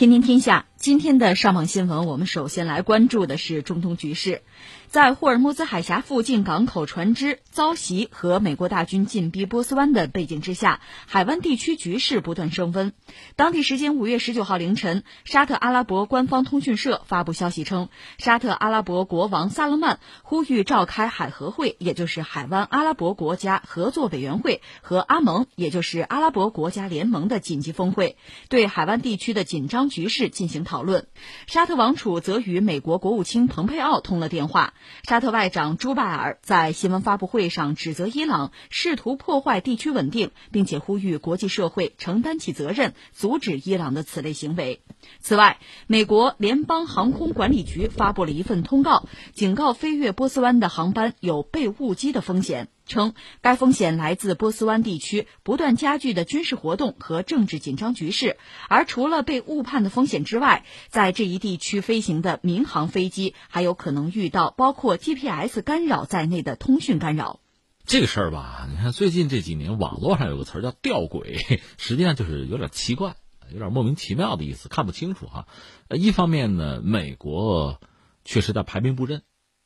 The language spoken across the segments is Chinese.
天天天下，今天的上网新闻，我们首先来关注的是中东局势。在霍尔木兹海峡附近港口船只遭袭和美国大军进逼波斯湾的背景之下，海湾地区局势不断升温。当地时间五月十九号凌晨，沙特阿拉伯官方通讯社发布消息称，沙特阿拉伯国王萨勒曼呼吁召开海合会，也就是海湾阿拉伯国家合作委员会和阿盟，也就是阿拉伯国家联盟的紧急峰会，对海湾地区的紧张局势进行讨论。沙特王储则与美国国务卿蓬佩奥通了电话。沙特外长朱拜尔在新闻发布会上指责伊朗试图破坏地区稳定，并且呼吁国际社会承担起责任，阻止伊朗的此类行为。此外，美国联邦航空管理局发布了一份通告，警告飞越波斯湾的航班有被误机的风险，称该风险来自波斯湾地区不断加剧的军事活动和政治紧张局势。而除了被误判的风险之外，在这一地区飞行的民航飞机还有可能遇到包括 GPS 干扰在内的通讯干扰。这个事儿吧，你看最近这几年网络上有个词儿叫吊诡，实际上就是有点奇怪。有点莫名其妙的意思，看不清楚哈。一方面呢，美国确实在排兵布阵，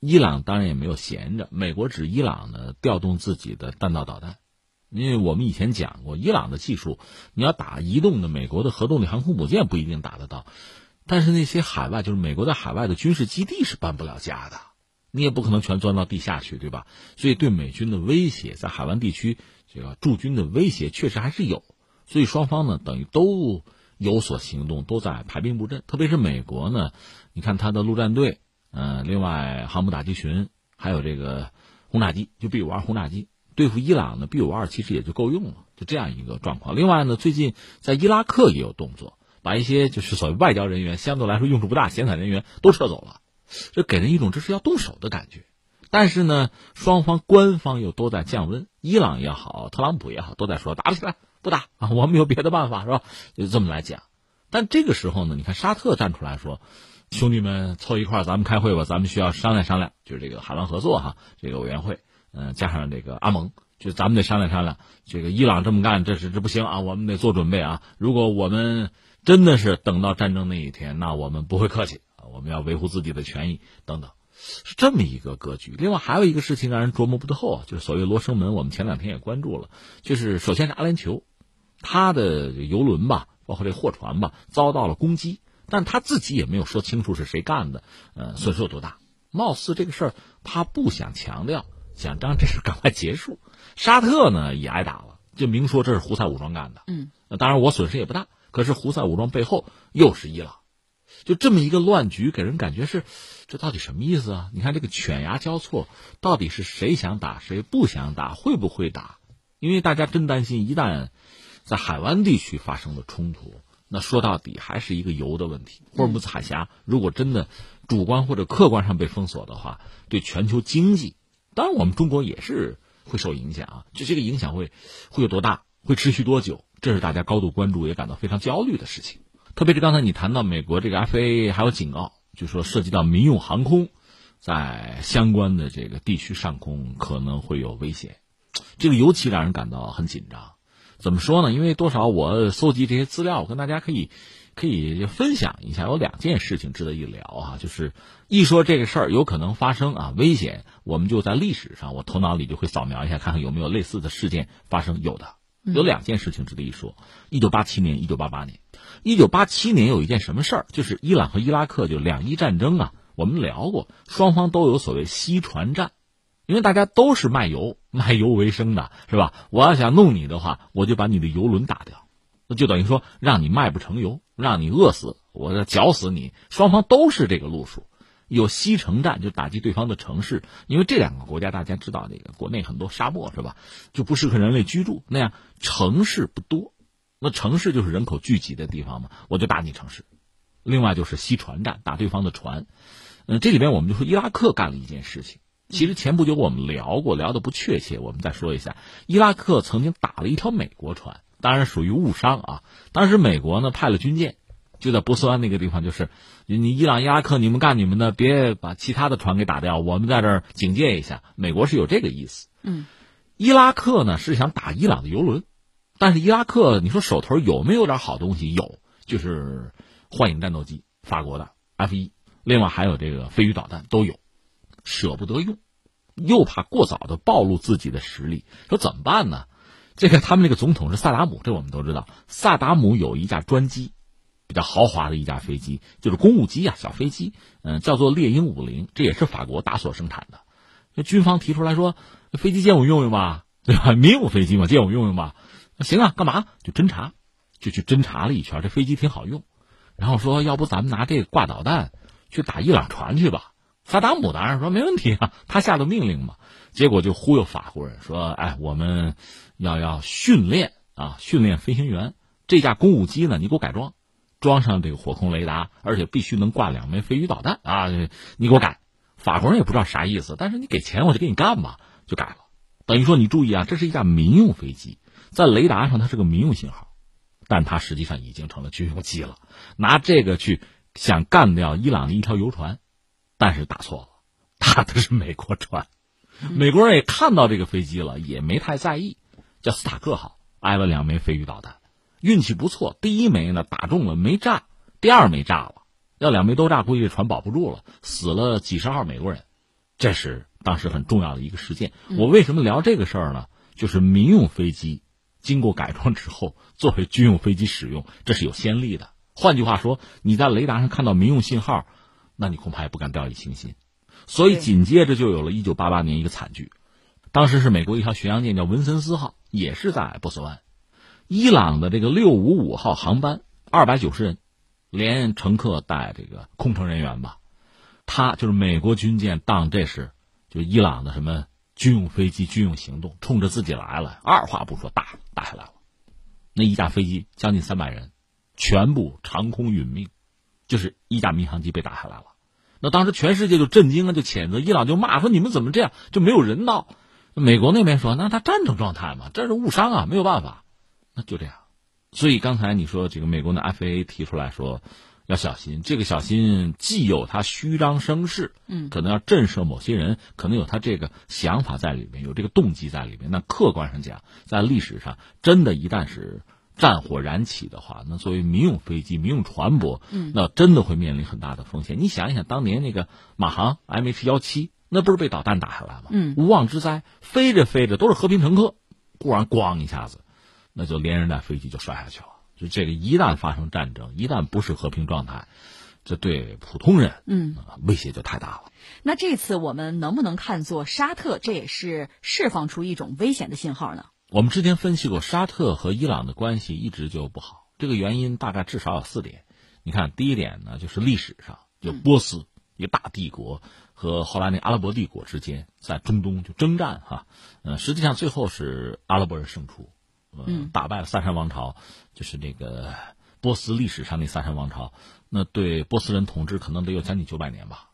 伊朗当然也没有闲着。美国指伊朗呢调动自己的弹道导弹，因为我们以前讲过，伊朗的技术，你要打移动的美国的核动力航空母舰不一定打得到，但是那些海外就是美国在海外的军事基地是搬不了家的，你也不可能全钻到地下去，对吧？所以对美军的威胁，在海湾地区这个驻军的威胁确实还是有。所以双方呢，等于都有所行动，都在排兵布阵。特别是美国呢，你看他的陆战队，嗯，另外航母打击群，还有这个轰炸机，就 B 五二轰炸机，对付伊朗呢，B 五二其实也就够用了，就这样一个状况。另外呢，最近在伊拉克也有动作，把一些就是所谓外交人员，相对来说用处不大、闲散人员都撤走了，这给人一种这是要动手的感觉。但是呢，双方官方又都在降温，伊朗也好，特朗普也好，都在说打不起来。不打啊，我们有别的办法是吧？就这么来讲。但这个时候呢，你看沙特站出来说：“兄弟们凑一块咱们开会吧，咱们需要商量商量。”就是这个海湾合作哈，这个委员会，嗯，加上这个阿盟，就咱们得商量商量。这个伊朗这么干，这是这不行啊，我们得做准备啊。如果我们真的是等到战争那一天，那我们不会客气啊，我们要维护自己的权益等等，是这么一个格局。另外还有一个事情让人琢磨不透啊，就是所谓罗生门，我们前两天也关注了，就是首先是阿联酋。他的游轮吧，包括这货船吧，遭到了攻击，但他自己也没有说清楚是谁干的，呃，损失有多大？貌似这个事儿他不想强调，想让这事赶快结束。沙特呢也挨打了，就明说这是胡塞武装干的。嗯，当然我损失也不大，可是胡塞武装背后又是伊朗，就这么一个乱局，给人感觉是，这到底什么意思啊？你看这个犬牙交错，到底是谁想打，谁不想打，会不会打？因为大家真担心一旦。在海湾地区发生了冲突，那说到底还是一个油的问题。霍尔木兹海峡如果真的主观或者客观上被封锁的话，对全球经济，当然我们中国也是会受影响啊。就这个影响会会有多大，会持续多久，这是大家高度关注也感到非常焦虑的事情。特别是刚才你谈到美国这个 FAA 还有警告，就说涉及到民用航空，在相关的这个地区上空可能会有危险，这个尤其让人感到很紧张。怎么说呢？因为多少我搜集这些资料，我跟大家可以可以分享一下。有两件事情值得一聊啊，就是一说这个事儿有可能发生啊，危险，我们就在历史上，我头脑里就会扫描一下，看看有没有类似的事件发生。有的，有两件事情值得一说。一九八七年，一九八八年，一九八七年有一件什么事儿？就是伊朗和伊拉克就两伊战争啊，我们聊过，双方都有所谓西船战。因为大家都是卖油、卖油为生的，是吧？我要想弄你的话，我就把你的油轮打掉，那就等于说让你卖不成油，让你饿死，我要绞死你。双方都是这个路数，有西城战就打击对方的城市，因为这两个国家大家知道，那个国内很多沙漠是吧，就不适合人类居住，那样城市不多，那城市就是人口聚集的地方嘛，我就打你城市。另外就是西船战，打对方的船。嗯，这里边我们就说伊拉克干了一件事情。其实前不久我们聊过，聊的不确切，我们再说一下。伊拉克曾经打了一条美国船，当然属于误伤啊。当时美国呢派了军舰，就在波斯湾那个地方，就是你伊朗、伊拉克，你们干你们的，别把其他的船给打掉，我们在这儿警戒一下。美国是有这个意思。嗯，伊拉克呢是想打伊朗的油轮，但是伊拉克你说手头有没有点好东西？有，就是幻影战斗机，法国的 F 一，另外还有这个飞鱼导弹都有，舍不得用，又怕过早的暴露自己的实力，说怎么办呢？这个他们那个总统是萨达姆，这我们都知道，萨达姆有一架专机，比较豪华的一架飞机，就是公务机啊，小飞机，嗯，叫做猎鹰五零，这也是法国大所生产的。那军方提出来说，飞机借我用用吧，对吧？民用飞机嘛，借我用用吧。行啊，干嘛？就侦查，就去侦查了一圈，这飞机挺好用。然后说，要不咱们拿这个挂导弹去打伊朗船去吧？萨达姆当然说没问题啊，他下的命令嘛。结果就忽悠法国人说，哎，我们要要训练啊，训练飞行员。这架公务机呢，你给我改装，装上这个火控雷达，而且必须能挂两枚飞鱼导弹啊，你给我改。法国人也不知道啥意思，但是你给钱我就给你干吧，就改了。等于说你注意啊，这是一架民用飞机。在雷达上，它是个民用信号，但它实际上已经成了军用机了。拿这个去想干掉伊朗的一条游船，但是打错了，打的是美国船。美国人也看到这个飞机了，也没太在意，叫斯塔克号，挨了两枚飞鱼导弹，运气不错，第一枚呢打中了没炸，第二枚炸了，要两枚都炸，估计这船保不住了，死了几十号美国人。这是当时很重要的一个事件。我为什么聊这个事儿呢？就是民用飞机。经过改装之后，作为军用飞机使用，这是有先例的。换句话说，你在雷达上看到民用信号，那你恐怕也不敢掉以轻心。所以紧接着就有了一九八八年一个惨剧，当时是美国一条巡洋舰叫文森斯号，也是在波斯湾，伊朗的这个六五五号航班二百九十人，连乘客带这个空乘人员吧，他就是美国军舰当这是就伊朗的什么。军用飞机军用行动冲着自己来了，二话不说打打下来了。那一架飞机将近三百人，全部长空殒命，就是一架民航机被打下来了。那当时全世界就震惊了，就谴责伊朗，就骂说你们怎么这样，就没有人道。美国那边说那他战争状态嘛，这是误伤啊，没有办法。那就这样。所以刚才你说这个美国的 FAA 提出来说。要小心，这个小心既有他虚张声势，嗯，可能要震慑某些人，可能有他这个想法在里面，有这个动机在里面。那客观上讲，在历史上，真的，一旦是战火燃起的话，那作为民用飞机、民用船舶，嗯，那真的会面临很大的风险。你想一想，当年那个马航 MH 幺七，那不是被导弹打下来吗？嗯，无妄之灾，飞着飞着都是和平乘客，忽然咣一下子，那就连人带飞机就摔下去了。就这个，一旦发生战争，一旦不是和平状态，这对普通人，嗯，威胁就太大了。那这次我们能不能看作沙特这也是释放出一种危险的信号呢？我们之前分析过，沙特和伊朗的关系一直就不好，这个原因大概至少有四点。你看，第一点呢，就是历史上就波斯一个大帝国和后来那阿拉伯帝国之间在中东就征战哈，呃，实际上最后是阿拉伯人胜出。嗯，打败了萨珊王朝，就是那个波斯历史上那萨珊王朝，那对波斯人统治可能得有将近九百年吧。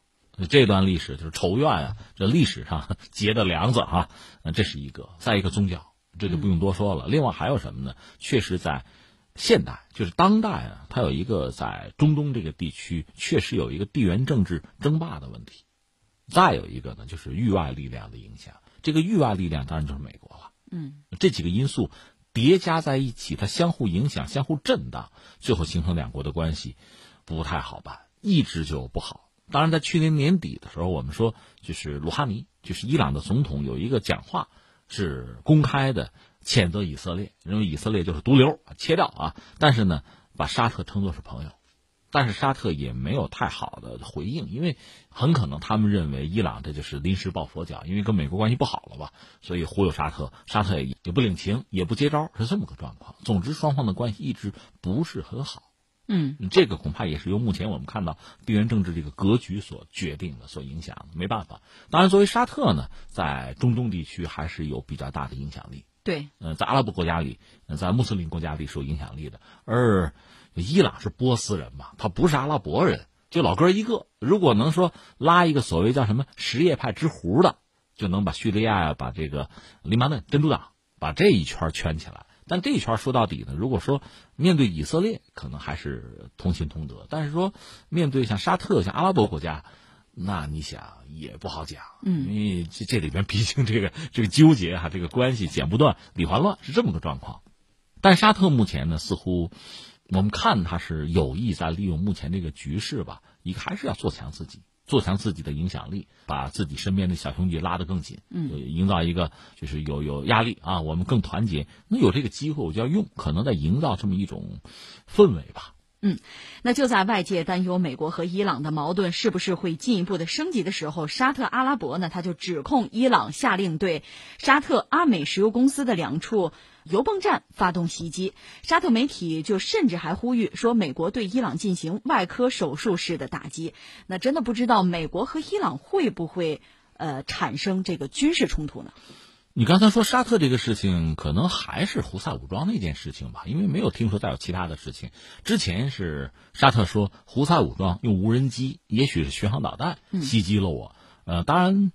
这段历史就是仇怨啊，这历史上结的梁子啊，这是一个。再一个宗教，这就不用多说了。另外还有什么呢？确实在现代，就是当代啊，它有一个在中东这个地区确实有一个地缘政治争霸的问题。再有一个呢，就是域外力量的影响。这个域外力量当然就是美国了。嗯，这几个因素。叠加在一起，它相互影响、相互震荡，最后形成两国的关系不太好办，一直就不好。当然，在去年年底的时候，我们说就是鲁哈尼，就是伊朗的总统有一个讲话，是公开的谴责以色列，认为以色列就是毒瘤，切掉啊。但是呢，把沙特称作是朋友。但是沙特也没有太好的回应，因为很可能他们认为伊朗这就是临时抱佛脚，因为跟美国关系不好了吧，所以忽悠沙特，沙特也也不领情，也不接招，是这么个状况。总之，双方的关系一直不是很好。嗯，这个恐怕也是由目前我们看到地缘政治这个格局所决定的、所影响的，没办法。当然，作为沙特呢，在中东地区还是有比较大的影响力。对，呃，在阿拉伯国家里，在穆斯林国家里是有影响力的，而。伊朗是波斯人嘛，他不是阿拉伯人，就老哥一个。如果能说拉一个所谓叫什么什叶派之狐的，就能把叙利亚呀、把这个黎巴嫩真主党把这一圈圈起来。但这一圈说到底呢，如果说面对以色列，可能还是同心同德；但是说面对像沙特、像阿拉伯国家，那你想也不好讲。嗯，因为这这里边毕竟这个这个纠结哈，这个关系剪不断、理还乱，是这么个状况。但沙特目前呢，似乎。我们看他是有意在利用目前这个局势吧，一个还是要做强自己，做强自己的影响力，把自己身边的小兄弟拉得更紧，嗯，营造一个就是有有压力啊，我们更团结。那有这个机会，我就要用，可能在营造这么一种氛围吧。嗯，那就在外界担忧美国和伊朗的矛盾是不是会进一步的升级的时候，沙特阿拉伯呢，他就指控伊朗下令对沙特阿美石油公司的两处油泵站发动袭击。沙特媒体就甚至还呼吁说，美国对伊朗进行外科手术式的打击。那真的不知道美国和伊朗会不会呃产生这个军事冲突呢？你刚才说沙特这个事情，可能还是胡塞武装那件事情吧，因为没有听说再有其他的事情。之前是沙特说胡塞武装用无人机，也许是巡航导弹袭击了我。呃，当然，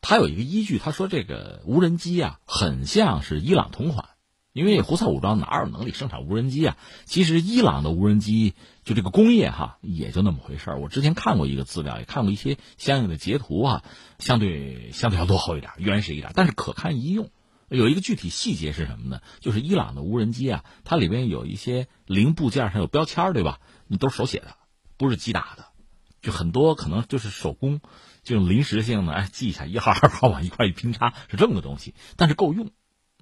他有一个依据，他说这个无人机啊，很像是伊朗同款。因为胡塞武装哪有能力生产无人机啊？其实伊朗的无人机就这个工业哈，也就那么回事儿。我之前看过一个资料，也看过一些相应的截图啊，相对相对要落后一点，原始一点，但是可堪一用。有一个具体细节是什么呢？就是伊朗的无人机啊，它里边有一些零部件上有标签，对吧？你都是手写的，不是机打的，就很多可能就是手工，这种临时性的，哎，记一下一号二号往一块一拼插是这么个东西，但是够用。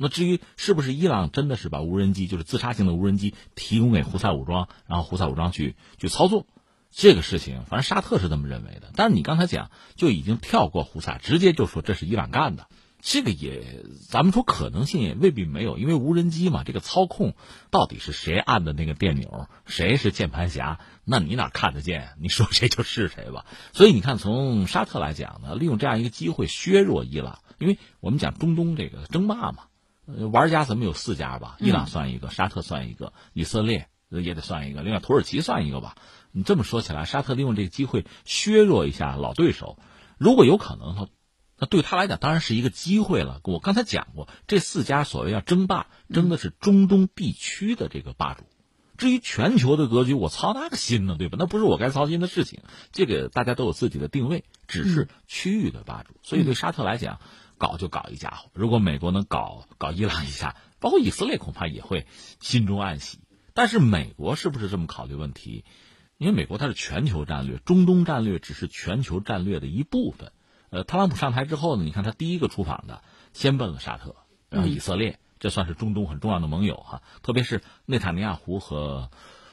那至于是不是伊朗真的是把无人机，就是自杀性的无人机提供给胡塞武装，然后胡塞武装去去操作，这个事情，反正沙特是这么认为的。但是你刚才讲就已经跳过胡塞，直接就说这是伊朗干的，这个也咱们说可能性也未必没有，因为无人机嘛，这个操控到底是谁按的那个电钮，谁是键盘侠，那你哪看得见？你说谁就是谁吧。所以你看，从沙特来讲呢，利用这样一个机会削弱伊朗，因为我们讲中东这个争霸嘛。玩家怎么有四家吧？伊朗算一个，沙特算一个，以色列也得算一个，另外土耳其算一个吧。你这么说起来，沙特利用这个机会削弱一下老对手，如果有可能的话，那对他来讲当然是一个机会了。我刚才讲过，这四家所谓要争霸，争的是中东地区的这个霸主。至于全球的格局，我操那个心呢，对吧？那不是我该操心的事情。这个大家都有自己的定位，只是区域的霸主。所以对沙特来讲。搞就搞一家伙，如果美国能搞搞伊朗一下，包括以色列恐怕也会心中暗喜。但是美国是不是这么考虑问题？因为美国它是全球战略，中东战略只是全球战略的一部分。呃，特朗普上台之后呢，你看他第一个出访的，先奔了沙特，然后以色列，这算是中东很重要的盟友哈。特别是内塔尼亚胡和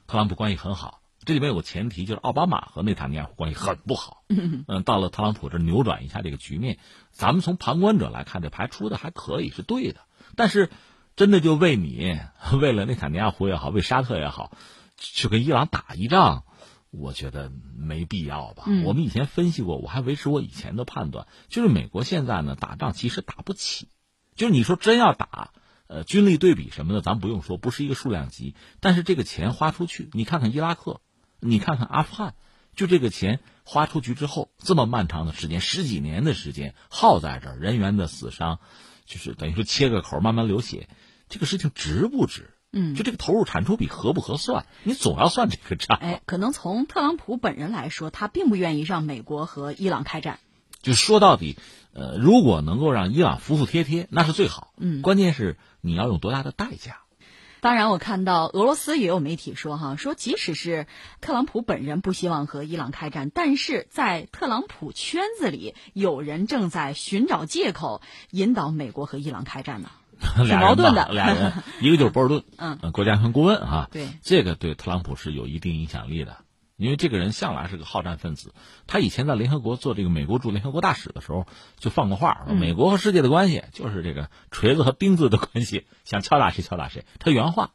特朗普关系很好。这里面有个前提，就是奥巴马和内塔尼亚胡关系很不好。嗯，到了特朗普这扭转一下这个局面，咱们从旁观者来看，这牌出的还可以，是对的。但是，真的就为你，为了内塔尼亚胡也好，为沙特也好，去跟伊朗打一仗，我觉得没必要吧。我们以前分析过，我还维持我以前的判断，就是美国现在呢打仗其实打不起，就是你说真要打。呃，军力对比什么的，咱不用说，不是一个数量级。但是这个钱花出去，你看看伊拉克。你看看阿富汗，就这个钱花出去之后，这么漫长的时间，十几年的时间耗在这儿，人员的死伤，就是等于说切个口慢慢流血，这个事情值不值？嗯，就这个投入产出比合不合算？你总要算这个账。哎，可能从特朗普本人来说，他并不愿意让美国和伊朗开战。就说到底，呃，如果能够让伊朗服服帖帖，那是最好。嗯，关键是你要用多大的代价。当然，我看到俄罗斯也有媒体说，哈，说即使是特朗普本人不希望和伊朗开战，但是在特朗普圈子里，有人正在寻找借口引导美国和伊朗开战呢，挺矛盾的。俩人，一个就是博尔顿，嗯，国家安全顾问哈，对，这个对特朗普是有一定影响力的。因为这个人向来是个好战分子，他以前在联合国做这个美国驻联合国大使的时候，就放过话，说美国和世界的关系就是这个锤子和钉子的关系，想敲打谁敲打谁。他原话，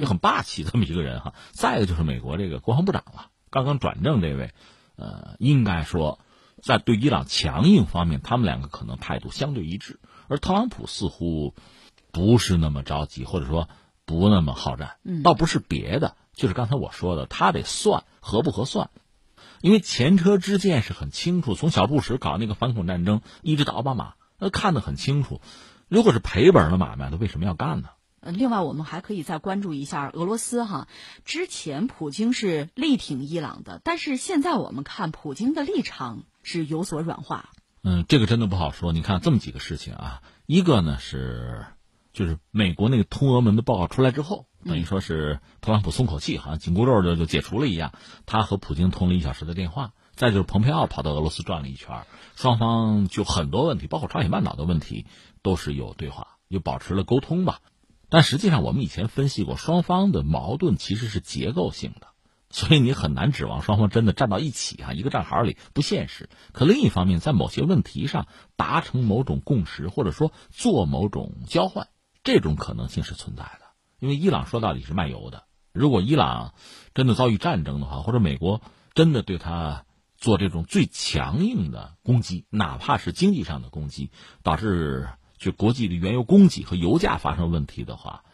就很霸气这么一个人哈。再一个就是美国这个国防部长了，刚刚转正这位，呃，应该说在对伊朗强硬方面，他们两个可能态度相对一致，而特朗普似乎不是那么着急，或者说不那么好战，倒不是别的。就是刚才我说的，他得算合不合算，因为前车之鉴是很清楚。从小布什搞那个反恐战争，一直到奥巴马，那看得很清楚。如果是赔本的买卖，他为什么要干呢？呃，另外我们还可以再关注一下俄罗斯哈。之前普京是力挺伊朗的，但是现在我们看普京的立场是有所软化。嗯，这个真的不好说。你看这么几个事情啊，一个呢是就是美国那个通俄门的报告出来之后，等于说是特朗普松口气，好像紧箍咒就就解除了一样。他和普京通了一小时的电话。再就是蓬佩奥跑到俄罗斯转了一圈，双方就很多问题，包括朝鲜半岛的问题，都是有对话，就保持了沟通吧。但实际上，我们以前分析过，双方的矛盾其实是结构性的，所以你很难指望双方真的站到一起啊，一个战壕里不现实。可另一方面，在某些问题上达成某种共识，或者说做某种交换，这种可能性是存在的。因为伊朗说到底是卖油的，如果伊朗真的遭遇战争的话，或者美国真的对他。做这种最强硬的攻击，哪怕是经济上的攻击，导致就国际的原油供给和油价发生问题的话，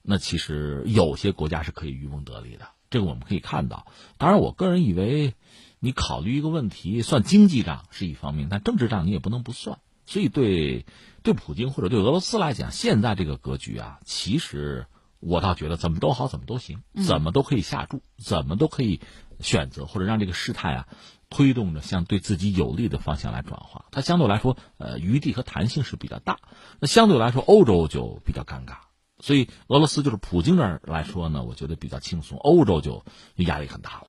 那其实有些国家是可以渔翁得利的。这个我们可以看到。当然，我个人以为，你考虑一个问题，算经济账是一方面，但政治账你也不能不算。所以，对对普京或者对俄罗斯来讲，现在这个格局啊，其实我倒觉得怎么都好，怎么都行，怎么都可以下注，怎么都可以选择或者让这个事态啊。推动着向对自己有利的方向来转化，它相对来说，呃，余地和弹性是比较大。那相对来说，欧洲就比较尴尬。所以，俄罗斯就是普京这儿来说呢，我觉得比较轻松；欧洲就压力很大了。